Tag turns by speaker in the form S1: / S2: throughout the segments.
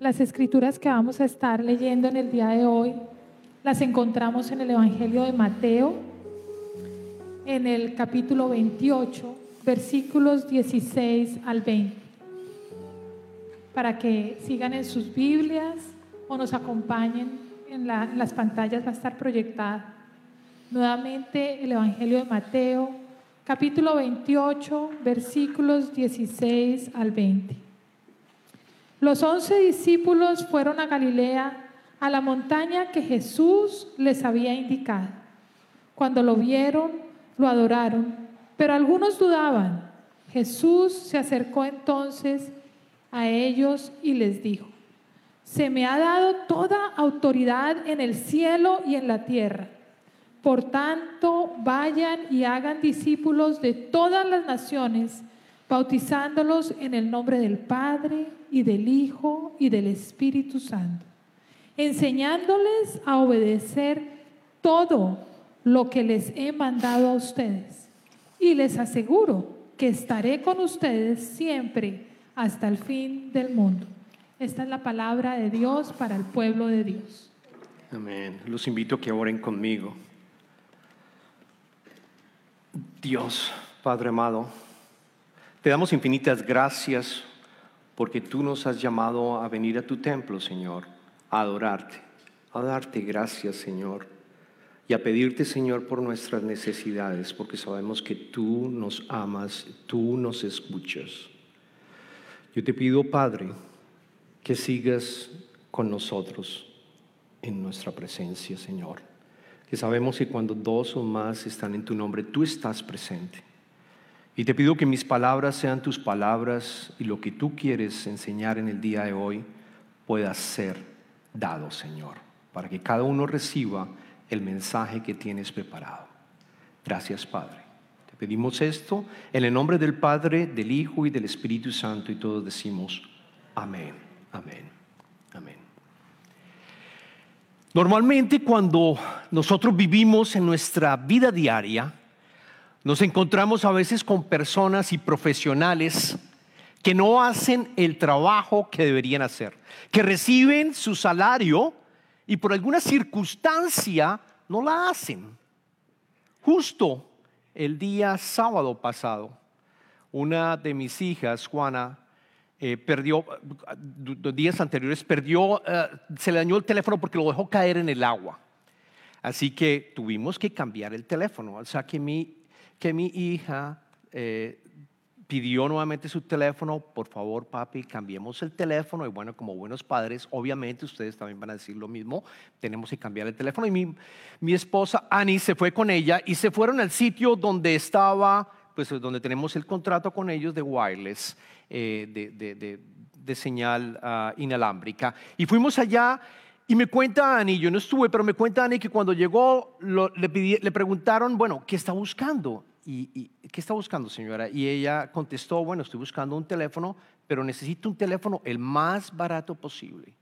S1: Las escrituras que vamos a estar leyendo en el día de hoy las encontramos en el Evangelio de Mateo, en el capítulo 28, versículos 16 al 20. Para que sigan en sus Biblias o nos acompañen en, las pantallas, va a estar proyectada. Nuevamente el Evangelio de Mateo, capítulo 28, versículos 16 al 20. Los once discípulos fueron a Galilea a la montaña que Jesús les había indicado. Cuando lo vieron, lo adoraron, pero algunos dudaban. Jesús se acercó entonces a ellos y les dijo, se me ha dado toda autoridad en el cielo y en la tierra. Por tanto, vayan y hagan discípulos de todas las naciones, bautizándolos en el nombre del Padre y del Hijo y del Espíritu Santo enseñándoles a obedecer todo lo que les he mandado a ustedes. Y les aseguro que estaré con ustedes siempre hasta el fin del mundo. Esta es la palabra de Dios para el pueblo de Dios.
S2: Amén. Los invito a que oren conmigo. Dios, Padre amado, te damos infinitas gracias porque tú nos has llamado a venir a tu templo, Señor a adorarte, a darte gracias, Señor, y a pedirte, Señor, por nuestras necesidades, porque sabemos que tú nos amas, tú nos escuchas. Yo te pido, Padre, que sigas con nosotros en nuestra presencia, Señor. Que sabemos que cuando dos o más están en tu nombre, tú estás presente. Y te pido que mis palabras sean tus palabras y lo que tú quieres enseñar en el día de hoy pueda ser dado, Señor, para que cada uno reciba el mensaje que tienes preparado. Gracias, Padre. Te pedimos esto en el nombre del Padre, del Hijo y del Espíritu Santo y todos decimos amén, amén, amén. Normalmente cuando nosotros vivimos en nuestra vida diaria, nos encontramos a veces con personas y profesionales que no hacen el trabajo que deberían hacer, que reciben su salario y por alguna circunstancia no la hacen. Justo el día sábado pasado, una de mis hijas, Juana, eh, perdió, los días anteriores, perdió, eh, se le dañó el teléfono porque lo dejó caer en el agua. Así que tuvimos que cambiar el teléfono. O sea que mi, que mi hija eh, pidió nuevamente su teléfono, por favor papi, cambiemos el teléfono y bueno, como buenos padres, obviamente ustedes también van a decir lo mismo, tenemos que cambiar el teléfono y mi, mi esposa Annie se fue con ella y se fueron al sitio donde estaba, pues donde tenemos el contrato con ellos de wireless, eh, de, de, de, señal uh, inalámbrica y fuimos allá. Y me cuenta Ani, yo no estuve, pero me cuenta Ani que cuando llegó le, le preguntaron, bueno, ¿qué está buscando? y, ¿qué está buscando, señora? Y ella contestó, bueno, estoy buscando un teléfono, pero necesito un teléfono el más barato posible.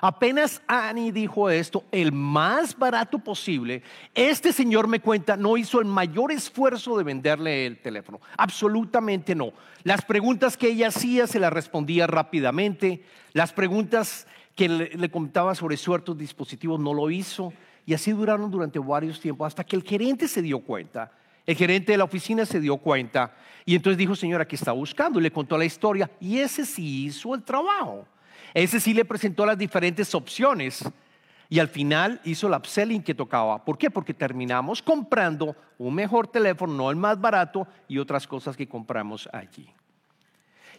S2: Apenas Annie dijo esto, el más barato posible, este señor me cuenta, no hizo el mayor esfuerzo de venderle el teléfono. Absolutamente no. Las preguntas que ella hacía se las respondía rápidamente. Las preguntas que le, le contaba sobre ciertos dispositivos no lo hizo. Y así duraron durante varios tiempos hasta que el gerente se dio cuenta el gerente de la oficina se dio cuenta y entonces dijo, señora, ¿qué está buscando? Y le contó la historia y ese sí hizo el trabajo. Ese sí le presentó las diferentes opciones y al final hizo la upselling que tocaba. ¿Por qué? Porque terminamos comprando un mejor teléfono, no el más barato y otras cosas que compramos allí.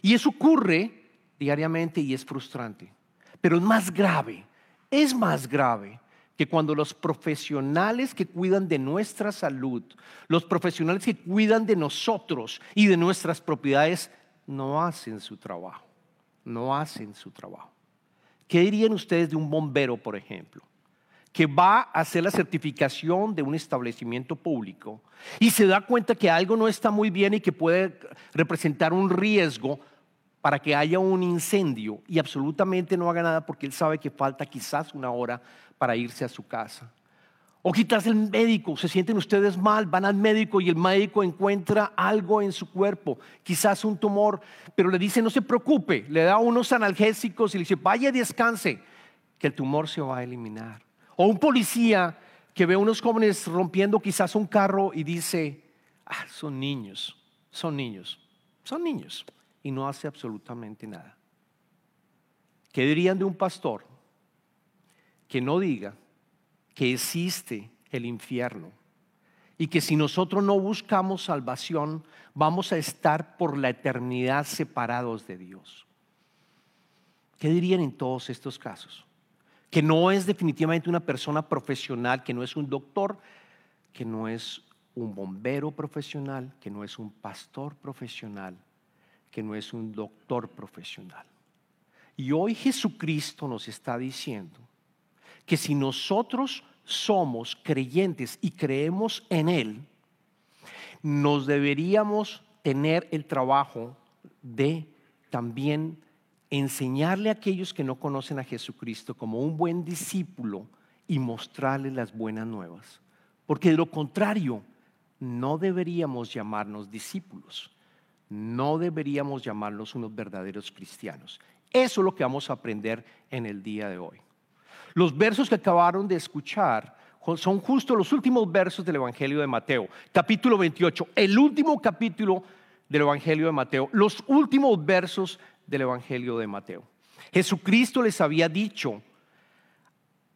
S2: Y eso ocurre diariamente y es frustrante. Pero es más grave, es más grave que cuando los profesionales que cuidan de nuestra salud, los profesionales que cuidan de nosotros y de nuestras propiedades, no hacen su trabajo, no hacen su trabajo. ¿Qué dirían ustedes de un bombero, por ejemplo? que va a hacer la certificación de un establecimiento público y se da cuenta que algo no está muy bien y que puede representar un riesgo para que haya un incendio y absolutamente no haga nada porque él sabe que falta quizás una hora para irse a su casa. O quizás el médico, se sienten ustedes mal, van al médico y el médico encuentra algo en su cuerpo, quizás un tumor, pero le dice no se preocupe, le da unos analgésicos y le dice vaya descanse, que el tumor se va a eliminar. O un policía que ve a unos jóvenes rompiendo quizás un carro y dice, ah, son niños, son niños, son niños, y no hace absolutamente nada. ¿Qué dirían de un pastor que no diga que existe el infierno y que si nosotros no buscamos salvación vamos a estar por la eternidad separados de Dios? ¿Qué dirían en todos estos casos? Que no es definitivamente una persona profesional, que no es un doctor, que no es un bombero profesional, que no es un pastor profesional, que no es un doctor profesional. Y hoy Jesucristo nos está diciendo que si nosotros somos creyentes y creemos en Él, nos deberíamos tener el trabajo de también enseñarle a aquellos que no conocen a Jesucristo como un buen discípulo y mostrarles las buenas nuevas. Porque de lo contrario, no deberíamos llamarnos discípulos, no deberíamos llamarnos unos verdaderos cristianos. Eso es lo que vamos a aprender en el día de hoy. Los versos que acabaron de escuchar son justo los últimos versos del Evangelio de Mateo, capítulo 28, el último capítulo del Evangelio de Mateo, los últimos versos del Evangelio de Mateo. Jesucristo les había dicho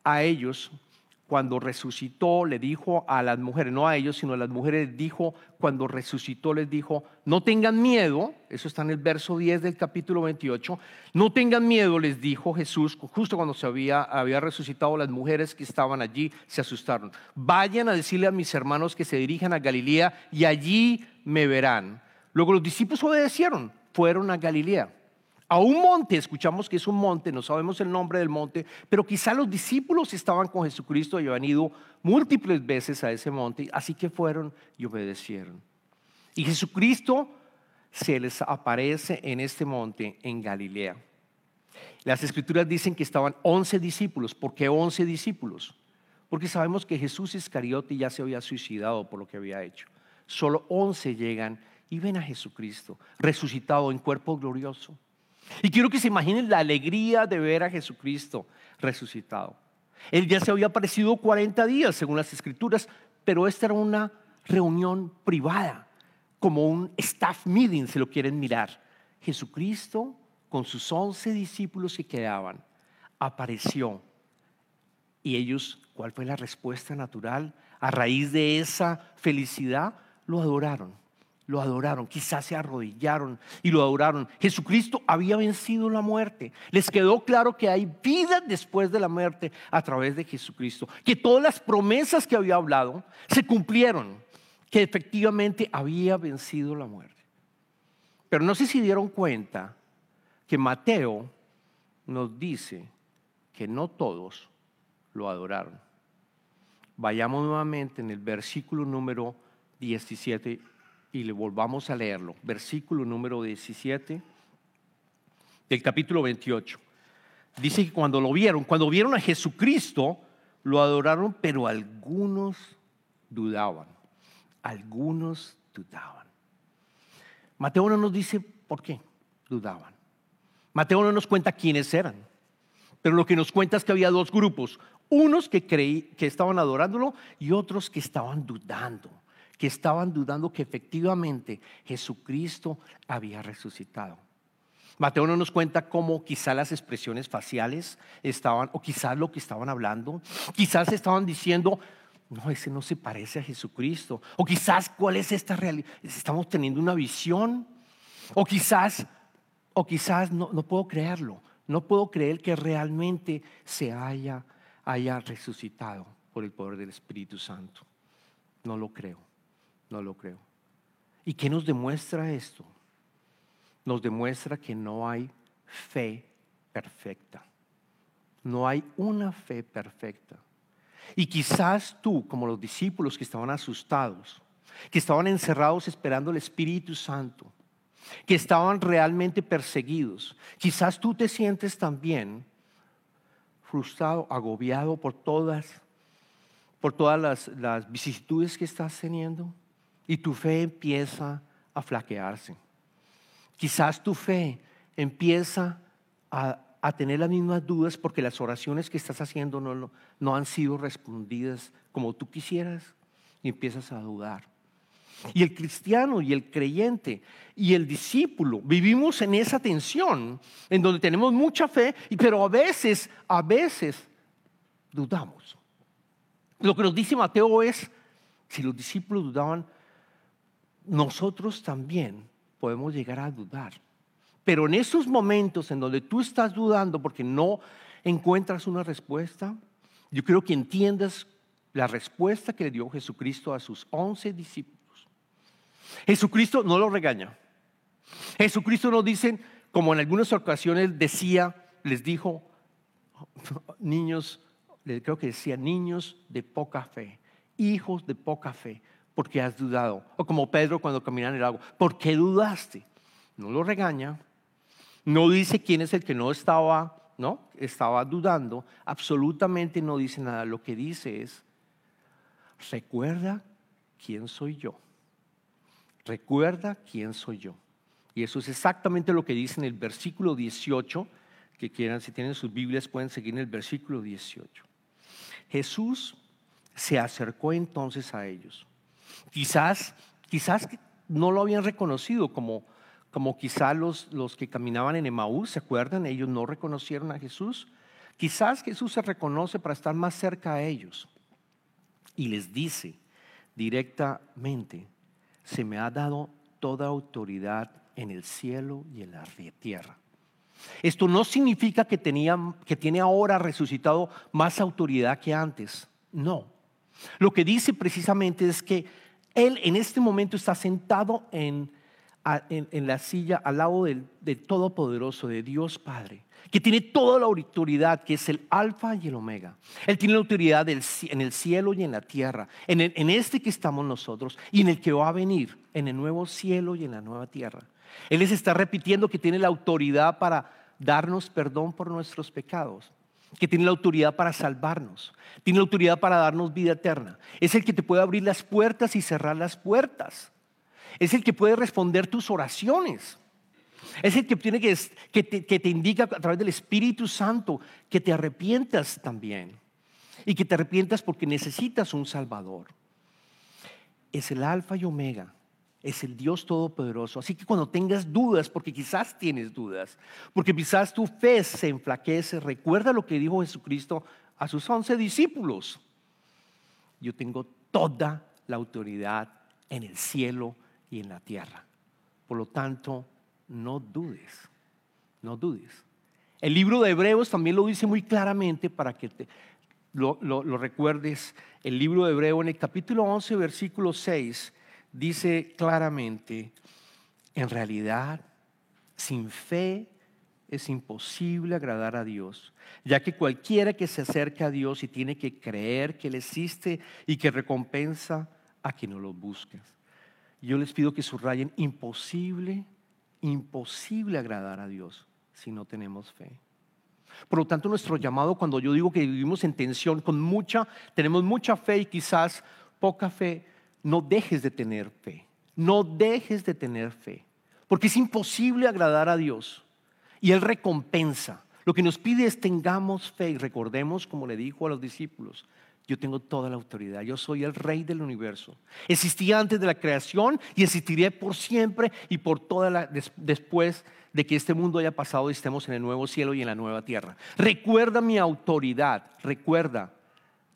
S2: a ellos cuando resucitó, le dijo a las mujeres, no a ellos, sino a las mujeres, dijo, cuando resucitó les dijo, no tengan miedo, eso está en el verso 10 del capítulo 28, no tengan miedo, les dijo Jesús, justo cuando se había, había resucitado, las mujeres que estaban allí se asustaron. Vayan a decirle a mis hermanos que se dirijan a Galilea y allí me verán. Luego los discípulos obedecieron, fueron a Galilea a un monte, escuchamos que es un monte, no sabemos el nombre del monte, pero quizá los discípulos estaban con Jesucristo y habían ido múltiples veces a ese monte, así que fueron y obedecieron. Y Jesucristo se les aparece en este monte en Galilea. Las escrituras dicen que estaban 11 discípulos. ¿Por qué 11 discípulos? Porque sabemos que Jesús Iscariote ya se había suicidado por lo que había hecho. Solo 11 llegan y ven a Jesucristo resucitado en cuerpo glorioso. Y quiero que se imaginen la alegría de ver a Jesucristo resucitado. Él ya se había aparecido 40 días, según las escrituras, pero esta era una reunión privada, como un staff meeting, si lo quieren mirar. Jesucristo, con sus 11 discípulos que quedaban, apareció. Y ellos, ¿cuál fue la respuesta natural? A raíz de esa felicidad, lo adoraron lo adoraron, quizás se arrodillaron y lo adoraron. Jesucristo había vencido la muerte. Les quedó claro que hay vida después de la muerte a través de Jesucristo, que todas las promesas que había hablado se cumplieron, que efectivamente había vencido la muerte. Pero no sé si dieron cuenta que Mateo nos dice que no todos lo adoraron. Vayamos nuevamente en el versículo número 17 y le volvamos a leerlo. Versículo número 17 del capítulo 28. Dice que cuando lo vieron, cuando vieron a Jesucristo, lo adoraron, pero algunos dudaban. Algunos dudaban. Mateo no nos dice por qué dudaban. Mateo no nos cuenta quiénes eran. Pero lo que nos cuenta es que había dos grupos. Unos que, creí, que estaban adorándolo y otros que estaban dudando que estaban dudando que efectivamente Jesucristo había resucitado. Mateo no nos cuenta cómo quizás las expresiones faciales estaban, o quizás lo que estaban hablando, quizás estaban diciendo, no, ese no se parece a Jesucristo, o quizás cuál es esta realidad, estamos teniendo una visión, o quizás, o quizás no, no puedo creerlo, no puedo creer que realmente se haya, haya resucitado por el poder del Espíritu Santo. No lo creo. No lo creo. ¿Y qué nos demuestra esto? Nos demuestra que no hay fe perfecta. No hay una fe perfecta. Y quizás tú, como los discípulos que estaban asustados, que estaban encerrados esperando el Espíritu Santo, que estaban realmente perseguidos, quizás tú te sientes también frustrado, agobiado por todas por todas las, las vicisitudes que estás teniendo y tu fe empieza a flaquearse. Quizás tu fe empieza a, a tener las mismas dudas porque las oraciones que estás haciendo no, no han sido respondidas como tú quisieras y empiezas a dudar. Y el cristiano y el creyente y el discípulo vivimos en esa tensión en donde tenemos mucha fe, pero a veces, a veces dudamos. Lo que nos dice Mateo es, si los discípulos dudaban, nosotros también podemos llegar a dudar. Pero en esos momentos en donde tú estás dudando porque no encuentras una respuesta, yo creo que entiendas la respuesta que le dio Jesucristo a sus once discípulos. Jesucristo no lo regaña. Jesucristo no dice, como en algunas ocasiones decía, les dijo, niños, creo que decía, niños de poca fe, hijos de poca fe, porque has dudado. O como Pedro cuando caminaba en el agua, ¿por qué dudaste? No lo regaña, no dice quién es el que no estaba, ¿no? Estaba dudando, absolutamente no dice nada. Lo que dice es, recuerda quién soy yo. Recuerda quién soy yo. Y eso es exactamente lo que dice en el versículo 18, que quieran, si tienen sus Biblias, pueden seguir en el versículo 18. Jesús se acercó entonces a ellos. Quizás, quizás no lo habían reconocido como, como los, los que caminaban en Emaús, ¿se acuerdan? Ellos no reconocieron a Jesús. Quizás Jesús se reconoce para estar más cerca a ellos y les dice directamente, se me ha dado toda autoridad en el cielo y en la tierra. Esto no significa que, tenía, que tiene ahora resucitado más autoridad que antes. No. Lo que dice precisamente es que Él en este momento está sentado en, en, la silla al lado del, Todopoderoso, de Dios Padre, que tiene toda la autoridad, que es el alfa y el omega. Él tiene la autoridad en el cielo y en la tierra, en, en este que estamos nosotros y en el que va a venir, en el nuevo cielo y en la nueva tierra. Él les está repitiendo que tiene la autoridad para darnos perdón por nuestros pecados, que tiene la autoridad para salvarnos, tiene la autoridad para darnos vida eterna. Es el que te puede abrir las puertas y cerrar las puertas. Es el que puede responder tus oraciones. Es el que, tiene que, te, que te indica a través del Espíritu Santo que te arrepientas también. Y que te arrepientas porque necesitas un Salvador. Es el alfa y omega es el Dios Todopoderoso. Así que cuando tengas dudas, porque quizás tienes dudas, porque quizás tu fe se enflaquece, recuerda lo que dijo Jesucristo a sus once discípulos. Yo tengo toda la autoridad en el cielo y en la tierra. Por lo tanto, no dudes, no dudes. El libro de Hebreos también lo dice muy claramente para que lo, lo recuerdes. El libro de Hebreo en el capítulo 11, versículo 6 dice claramente, en realidad, sin fe es imposible agradar a Dios, ya que cualquiera que se acerca a Dios y tiene que creer que Él existe y que recompensa a quien no lo busca. Yo les pido que subrayen imposible, imposible agradar a Dios si no tenemos fe. Por lo tanto, nuestro llamado, cuando yo digo que vivimos en tensión, con mucha, tenemos mucha fe y quizás poca fe, no dejes de tener fe. No dejes de tener fe. Porque es imposible agradar a Dios. Y Él recompensa. Lo que nos pide es tengamos fe y recordemos, como le dijo a los discípulos, yo tengo toda la autoridad, yo soy el rey del universo. Existía antes de la creación y existiré por siempre y por toda la después de que este mundo haya pasado y estemos en el nuevo cielo y en la nueva tierra. Recuerda mi autoridad, recuerda,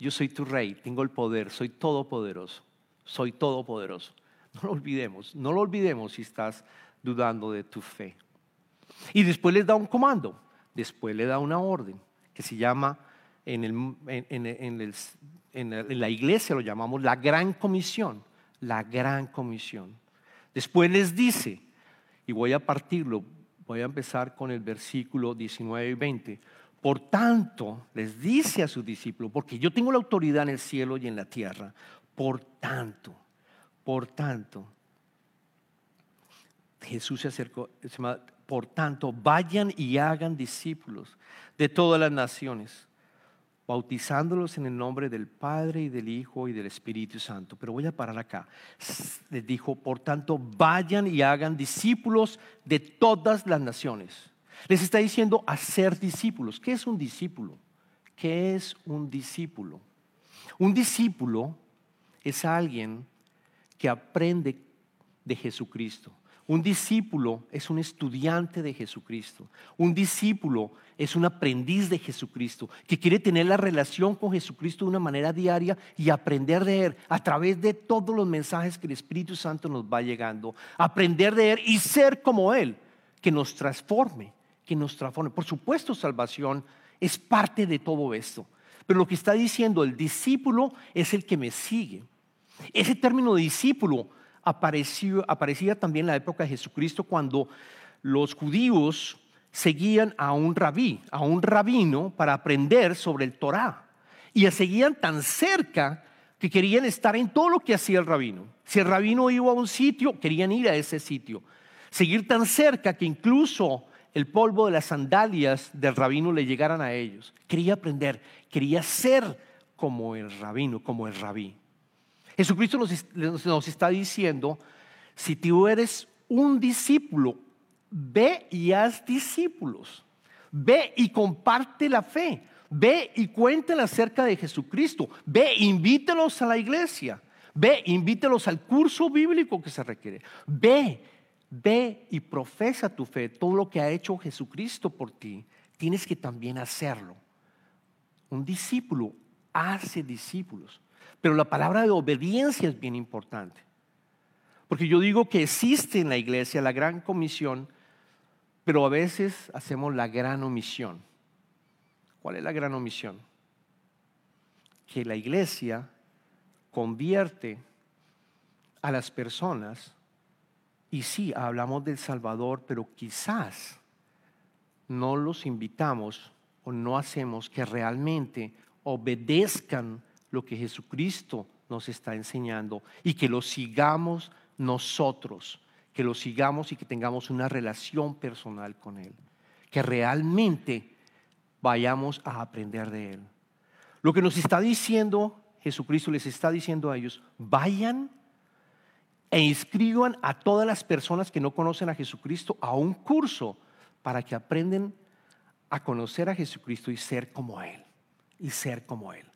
S2: yo soy tu rey, tengo el poder, soy todopoderoso soy todopoderoso. No lo olvidemos, no lo olvidemos si estás dudando de tu fe. Y después les da un comando, después le da una orden que se llama, en, en, la iglesia lo llamamos la gran comisión, la gran comisión. Después les dice, y voy a partirlo, voy a empezar con el versículo 19 y 20. Por tanto, les dice a sus discípulos, porque yo tengo la autoridad en el cielo y en la tierra, por tanto, por tanto, Jesús se acercó, por tanto, vayan y hagan discípulos de todas las naciones, bautizándolos en el nombre del Padre y del Hijo y del Espíritu Santo. Pero voy a parar acá. Les dijo, por tanto, vayan y hagan discípulos de todas las naciones. Les está diciendo hacer discípulos. ¿Qué es un discípulo? ¿Qué es un discípulo? Un discípulo es alguien que aprende de Jesucristo. Un discípulo es un estudiante de Jesucristo. Un discípulo es un aprendiz de Jesucristo que quiere tener la relación con Jesucristo de una manera diaria y aprender de Él a través de todos los mensajes que el Espíritu Santo nos va llegando. Aprender de Él y ser como Él, que nos transforme, que nos transforme. Por supuesto, salvación es parte de todo esto. Pero lo que está diciendo el discípulo es el que me sigue. Ese término discípulo apareció, aparecía también en la época de Jesucristo cuando los judíos seguían a un rabí, a un rabino para aprender sobre el Torá. Y seguían tan cerca que querían estar en todo lo que hacía el rabino. Si el rabino iba a un sitio, querían ir a ese sitio. Seguir tan cerca que incluso el polvo de las sandalias del rabino le llegaran a ellos. Quería aprender, quería ser como el rabino, como el rabí. Jesucristo nos, está diciendo, si tú eres un discípulo, ve y haz discípulos. Ve y comparte la fe. Ve y cuéntale acerca de Jesucristo. Ve, invítelos a la iglesia. Ve, invítelos al curso bíblico que se requiere. Ve, ve y profesa tu fe. Todo lo que ha hecho Jesucristo por ti, tienes que también hacerlo. Un discípulo hace discípulos. Pero la palabra de obediencia es bien importante. Porque yo digo que existe en la iglesia la gran comisión, pero a veces hacemos la gran omisión. ¿Cuál es la gran omisión? Que la iglesia convierte a las personas, y sí, hablamos del Salvador, pero quizás no los invitamos o no hacemos que realmente obedezcan lo que Jesucristo nos está enseñando y que lo sigamos nosotros, que lo sigamos y que tengamos una relación personal con Él, que realmente vayamos a aprender de Él. Lo que nos está diciendo Jesucristo, les está diciendo a ellos, vayan e inscriban a todas las personas que no conocen a Jesucristo a un curso para que aprenden a conocer a Jesucristo y ser como Él, y ser como Él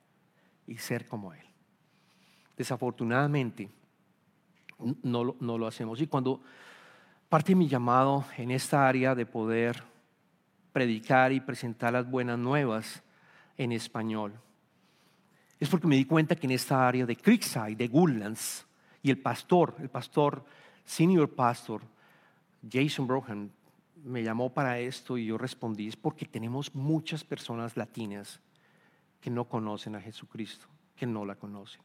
S2: y ser como Él. Desafortunadamente, no, lo hacemos. Y cuando parte mi llamado en esta área de poder predicar y presentar las buenas nuevas en español, es porque me di cuenta que en esta área de Creekside, de Woodlands, y el pastor, el pastor, senior pastor, Jason Brohan, me llamó para esto y yo respondí, es porque tenemos muchas personas latinas que no conocen a Jesucristo, que no la conocen.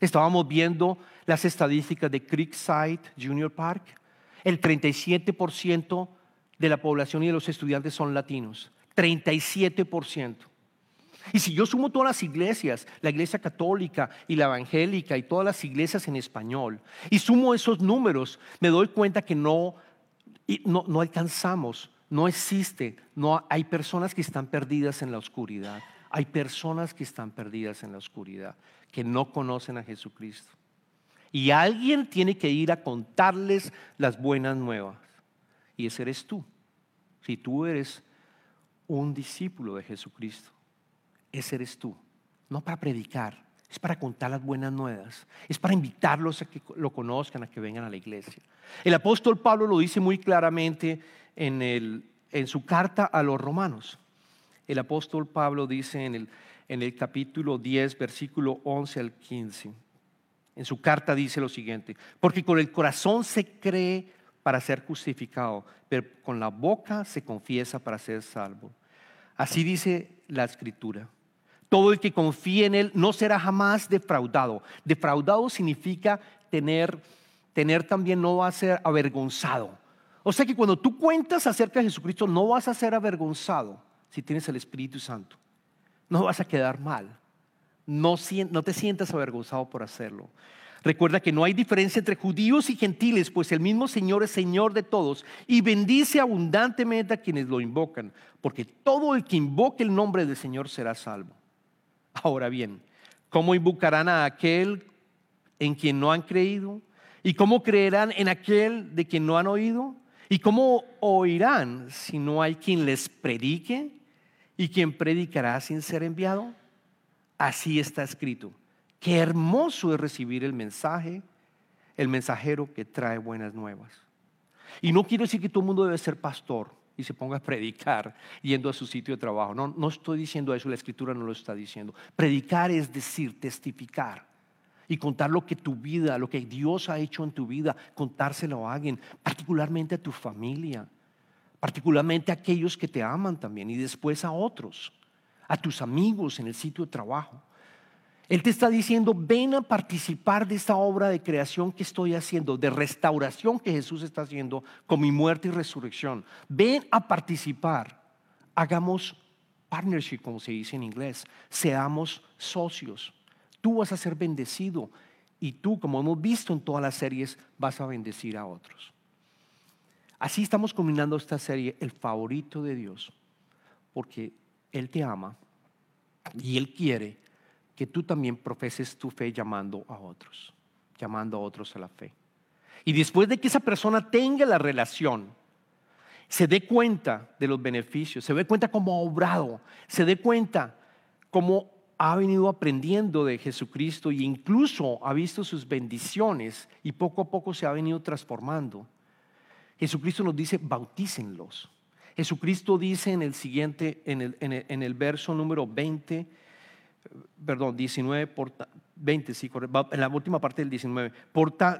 S2: Estábamos viendo las estadísticas de Creekside Junior Park. El 37% de la población y de los estudiantes son latinos. 37%. Y si yo sumo todas las iglesias, la iglesia católica y la evangélica y todas las iglesias en español, y sumo esos números, me doy cuenta que no, no, alcanzamos, no existe, no hay personas que están perdidas en la oscuridad. Hay personas que están perdidas en la oscuridad, que no conocen a Jesucristo. Y alguien tiene que ir a contarles las buenas nuevas. Y ese eres tú. Si tú eres un discípulo de Jesucristo, ese eres tú. No para predicar, es para contar las buenas nuevas, es para invitarlos a que lo conozcan, a que vengan a la iglesia. El apóstol Pablo lo dice muy claramente en, el, en su carta a los romanos. El apóstol Pablo dice en el, en el capítulo 10, versículo 11 al 15. En su carta dice lo siguiente, porque con el corazón se cree para ser justificado, pero con la boca se confiesa para ser salvo. Así dice la escritura. Todo el que confíe en Él no será jamás defraudado. Defraudado significa tener, tener también, no va a ser avergonzado. O sea que cuando tú cuentas acerca de Jesucristo, no vas a ser avergonzado si tienes el Espíritu Santo. No vas a quedar mal. No, no te sientas avergonzado por hacerlo. Recuerda que no hay diferencia entre judíos y gentiles, pues el mismo Señor es Señor de todos y bendice abundantemente a quienes lo invocan, porque todo el que invoque el nombre del Señor será salvo. Ahora bien, ¿cómo invocarán a aquel en quien no han creído? ¿Y cómo creerán en aquel de quien no han oído? ¿Y cómo oirán si no hay quien les predique? ¿Y quien predicará sin ser enviado? Así está escrito. Qué hermoso es recibir el mensaje, el mensajero que trae buenas nuevas. Y no quiero decir que todo el mundo debe ser pastor y se ponga a predicar yendo a su sitio de trabajo. No, no estoy diciendo eso, la escritura no lo está diciendo. Predicar es decir, testificar y contar lo que tu vida, lo que Dios ha hecho en tu vida, contárselo a alguien, particularmente a tu familia, particularmente a aquellos que te aman también y después a otros, a tus amigos en el sitio de trabajo. Él te está diciendo, ven a participar de esta obra de creación que estoy haciendo, de restauración que Jesús está haciendo con mi muerte y resurrección. Ven a participar. Hagamos partnership, como se dice en inglés. Seamos socios. Tú vas a ser bendecido y tú, como hemos visto en todas las series, vas a bendecir a otros. Así estamos combinando esta serie, el favorito de Dios, porque Él te ama y Él quiere que tú también profeses tu fe llamando a otros, llamando a otros a la fe. Y después de que esa persona tenga la relación, se dé cuenta de los beneficios, se dé cuenta cómo ha obrado, se dé cuenta cómo ha venido aprendiendo de Jesucristo e incluso ha visto sus bendiciones y poco a poco se ha venido transformando. Jesucristo nos dice, bautícenlos. Jesucristo dice en el siguiente, en el, en el verso número 20, perdón, 19, por, 20, sí, en la última parte del 19,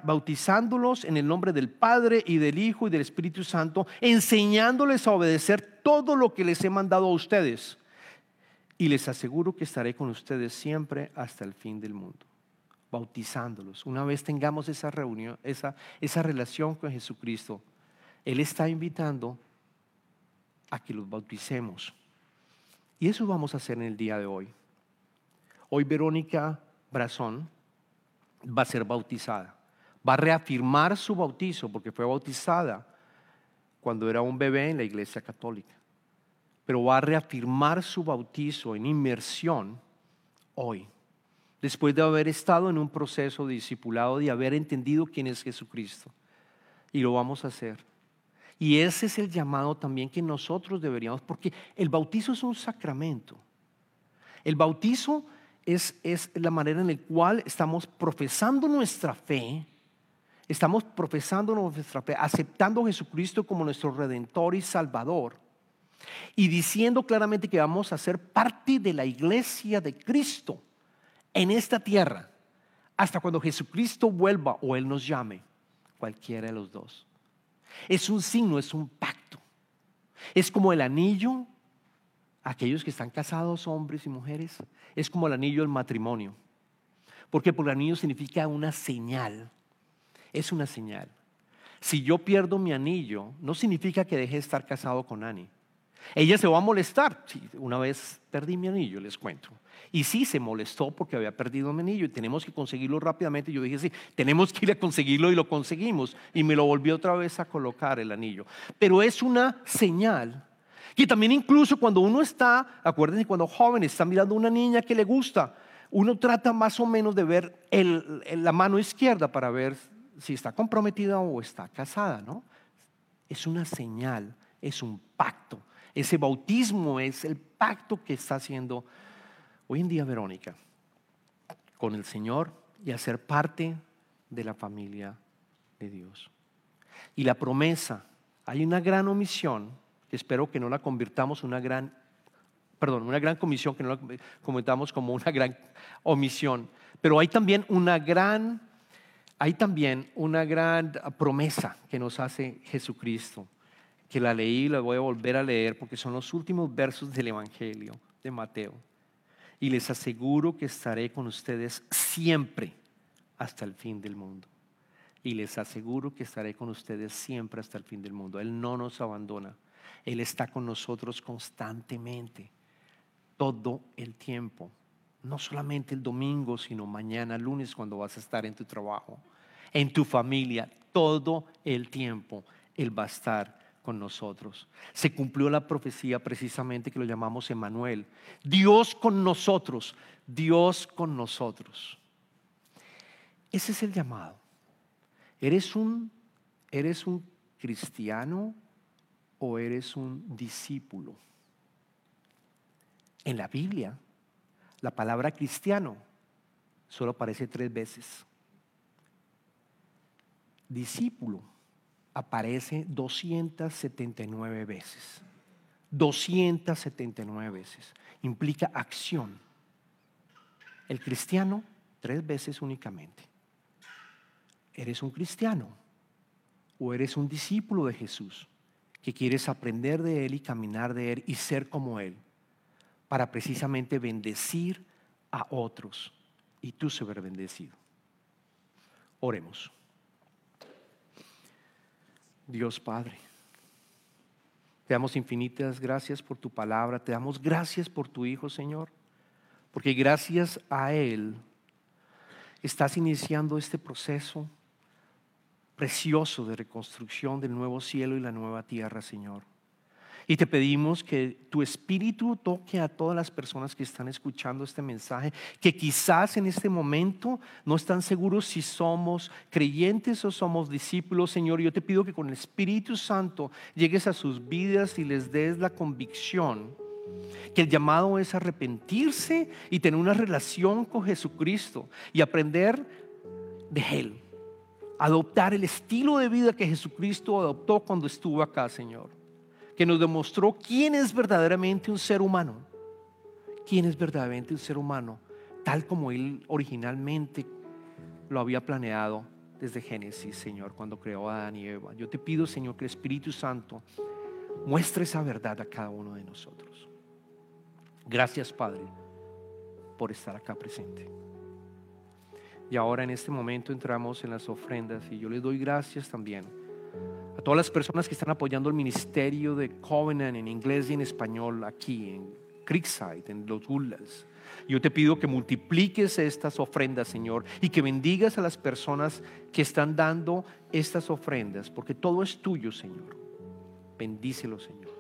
S2: bautizándolos en el nombre del Padre y del Hijo y del Espíritu Santo, enseñándoles a obedecer todo lo que les he mandado a ustedes. Y les aseguro que estaré con ustedes siempre hasta el fin del mundo, bautizándolos. Una vez tengamos esa reunión, esa, esa relación con Jesucristo, Él está invitando a que los bauticemos. Y eso vamos a hacer en el día de hoy. Hoy Verónica Brazón va a ser bautizada. Va a reafirmar su bautizo porque fue bautizada cuando era un bebé en la iglesia católica. Pero va a reafirmar su bautizo en inmersión hoy, después de haber estado en un proceso discipulado, de haber entendido quién es Jesucristo. Y lo vamos a hacer. Y ese es el llamado también que nosotros deberíamos, porque el bautizo es un sacramento. El bautizo es, la manera en la cual estamos profesando nuestra fe, estamos profesando nuestra fe, aceptando a Jesucristo como nuestro redentor y salvador, y diciendo claramente que vamos a ser parte de la iglesia de Cristo en esta tierra, hasta cuando Jesucristo vuelva o Él nos llame, cualquiera de los dos. Es un signo, es un pacto. Es como el anillo aquellos que están casados, hombres y mujeres, es como el anillo del matrimonio. Porque por el anillo significa una señal. Es una señal. Si yo pierdo mi anillo, no significa que deje de estar casado con Annie. Ella se va a molestar. una vez perdí mi anillo, les cuento. Y sí, se molestó porque había perdido mi anillo y tenemos que conseguirlo rápidamente. Yo dije, sí, tenemos que ir a conseguirlo y lo conseguimos. Y me lo volvió otra vez a colocar el anillo. Pero es una señal y también incluso cuando uno está, acuérdense, cuando joven está mirando a una niña que le gusta, uno trata más o menos de ver la mano izquierda para ver si está comprometida o está casada, ¿no? Es una señal, es un pacto. Ese bautismo es el pacto que está haciendo hoy en día Verónica con el Señor y hacer parte de la familia de Dios. Y la promesa, hay una gran omisión espero que no la convirtamos una gran, perdón, una gran comisión, que no la convirtamos como una gran omisión. Pero hay también una gran, hay también una gran promesa que nos hace Jesucristo, que la leí y la voy a volver a leer porque son los últimos versos del Evangelio de Mateo. Y les aseguro que estaré con ustedes siempre hasta el fin del mundo. Y les aseguro que estaré con ustedes siempre hasta el fin del mundo. Él no nos abandona. Él está con nosotros constantemente, todo el tiempo. No solamente el domingo, sino mañana, lunes, cuando vas a estar en tu trabajo, en tu familia, todo el tiempo Él va a estar con nosotros. Se cumplió la profecía precisamente que lo llamamos Emanuel. Dios con nosotros, Dios con nosotros. Ese es el llamado. ¿Eres un, eres un cristiano o eres un discípulo? En la Biblia, la palabra cristiano solo aparece tres veces. Discípulo aparece 279 veces. 279 veces. Implica acción. El cristiano, tres veces únicamente. ¿Eres un cristiano o eres un discípulo de Jesús que quieres aprender de Él y caminar de Él y ser como Él para precisamente bendecir a otros y tú ser bendecido? Oremos. Dios Padre. Te damos infinitas gracias por tu palabra, te damos gracias por tu Hijo, Señor, porque gracias a Él estás iniciando este proceso precioso de reconstrucción del nuevo cielo y la nueva tierra, Señor. Y te pedimos que tu espíritu toque a todas las personas que están escuchando este mensaje, que quizás en este momento no están seguros si somos creyentes o somos discípulos, Señor. Yo te pido que con el Espíritu Santo llegues a sus vidas y les des la convicción que el llamado es arrepentirse y tener una relación con Jesucristo y aprender de Él. Adoptar el estilo de vida que Jesucristo adoptó cuando estuvo acá, Señor que nos demostró quién es verdaderamente un ser humano. Quién es verdaderamente un ser humano, tal como Él originalmente lo había planeado desde Génesis, Señor, cuando creó a Adán y Eva. Yo te pido, Señor, que el Espíritu Santo muestre esa verdad a cada uno de nosotros. Gracias, Padre, por estar acá presente. Y ahora en este momento entramos en las ofrendas y yo les doy gracias también a todas las personas que están apoyando el ministerio de Covenant en inglés y en español aquí en Creekside, en los Gulas. Yo te pido que multipliques estas ofrendas, Señor, y que bendigas a las personas que están dando estas ofrendas, porque todo es tuyo, Señor. Bendícelo, Señor.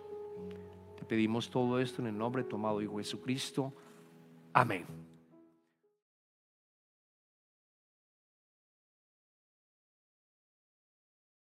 S2: Te pedimos todo esto en el nombre amado Hijo Jesucristo. Amén.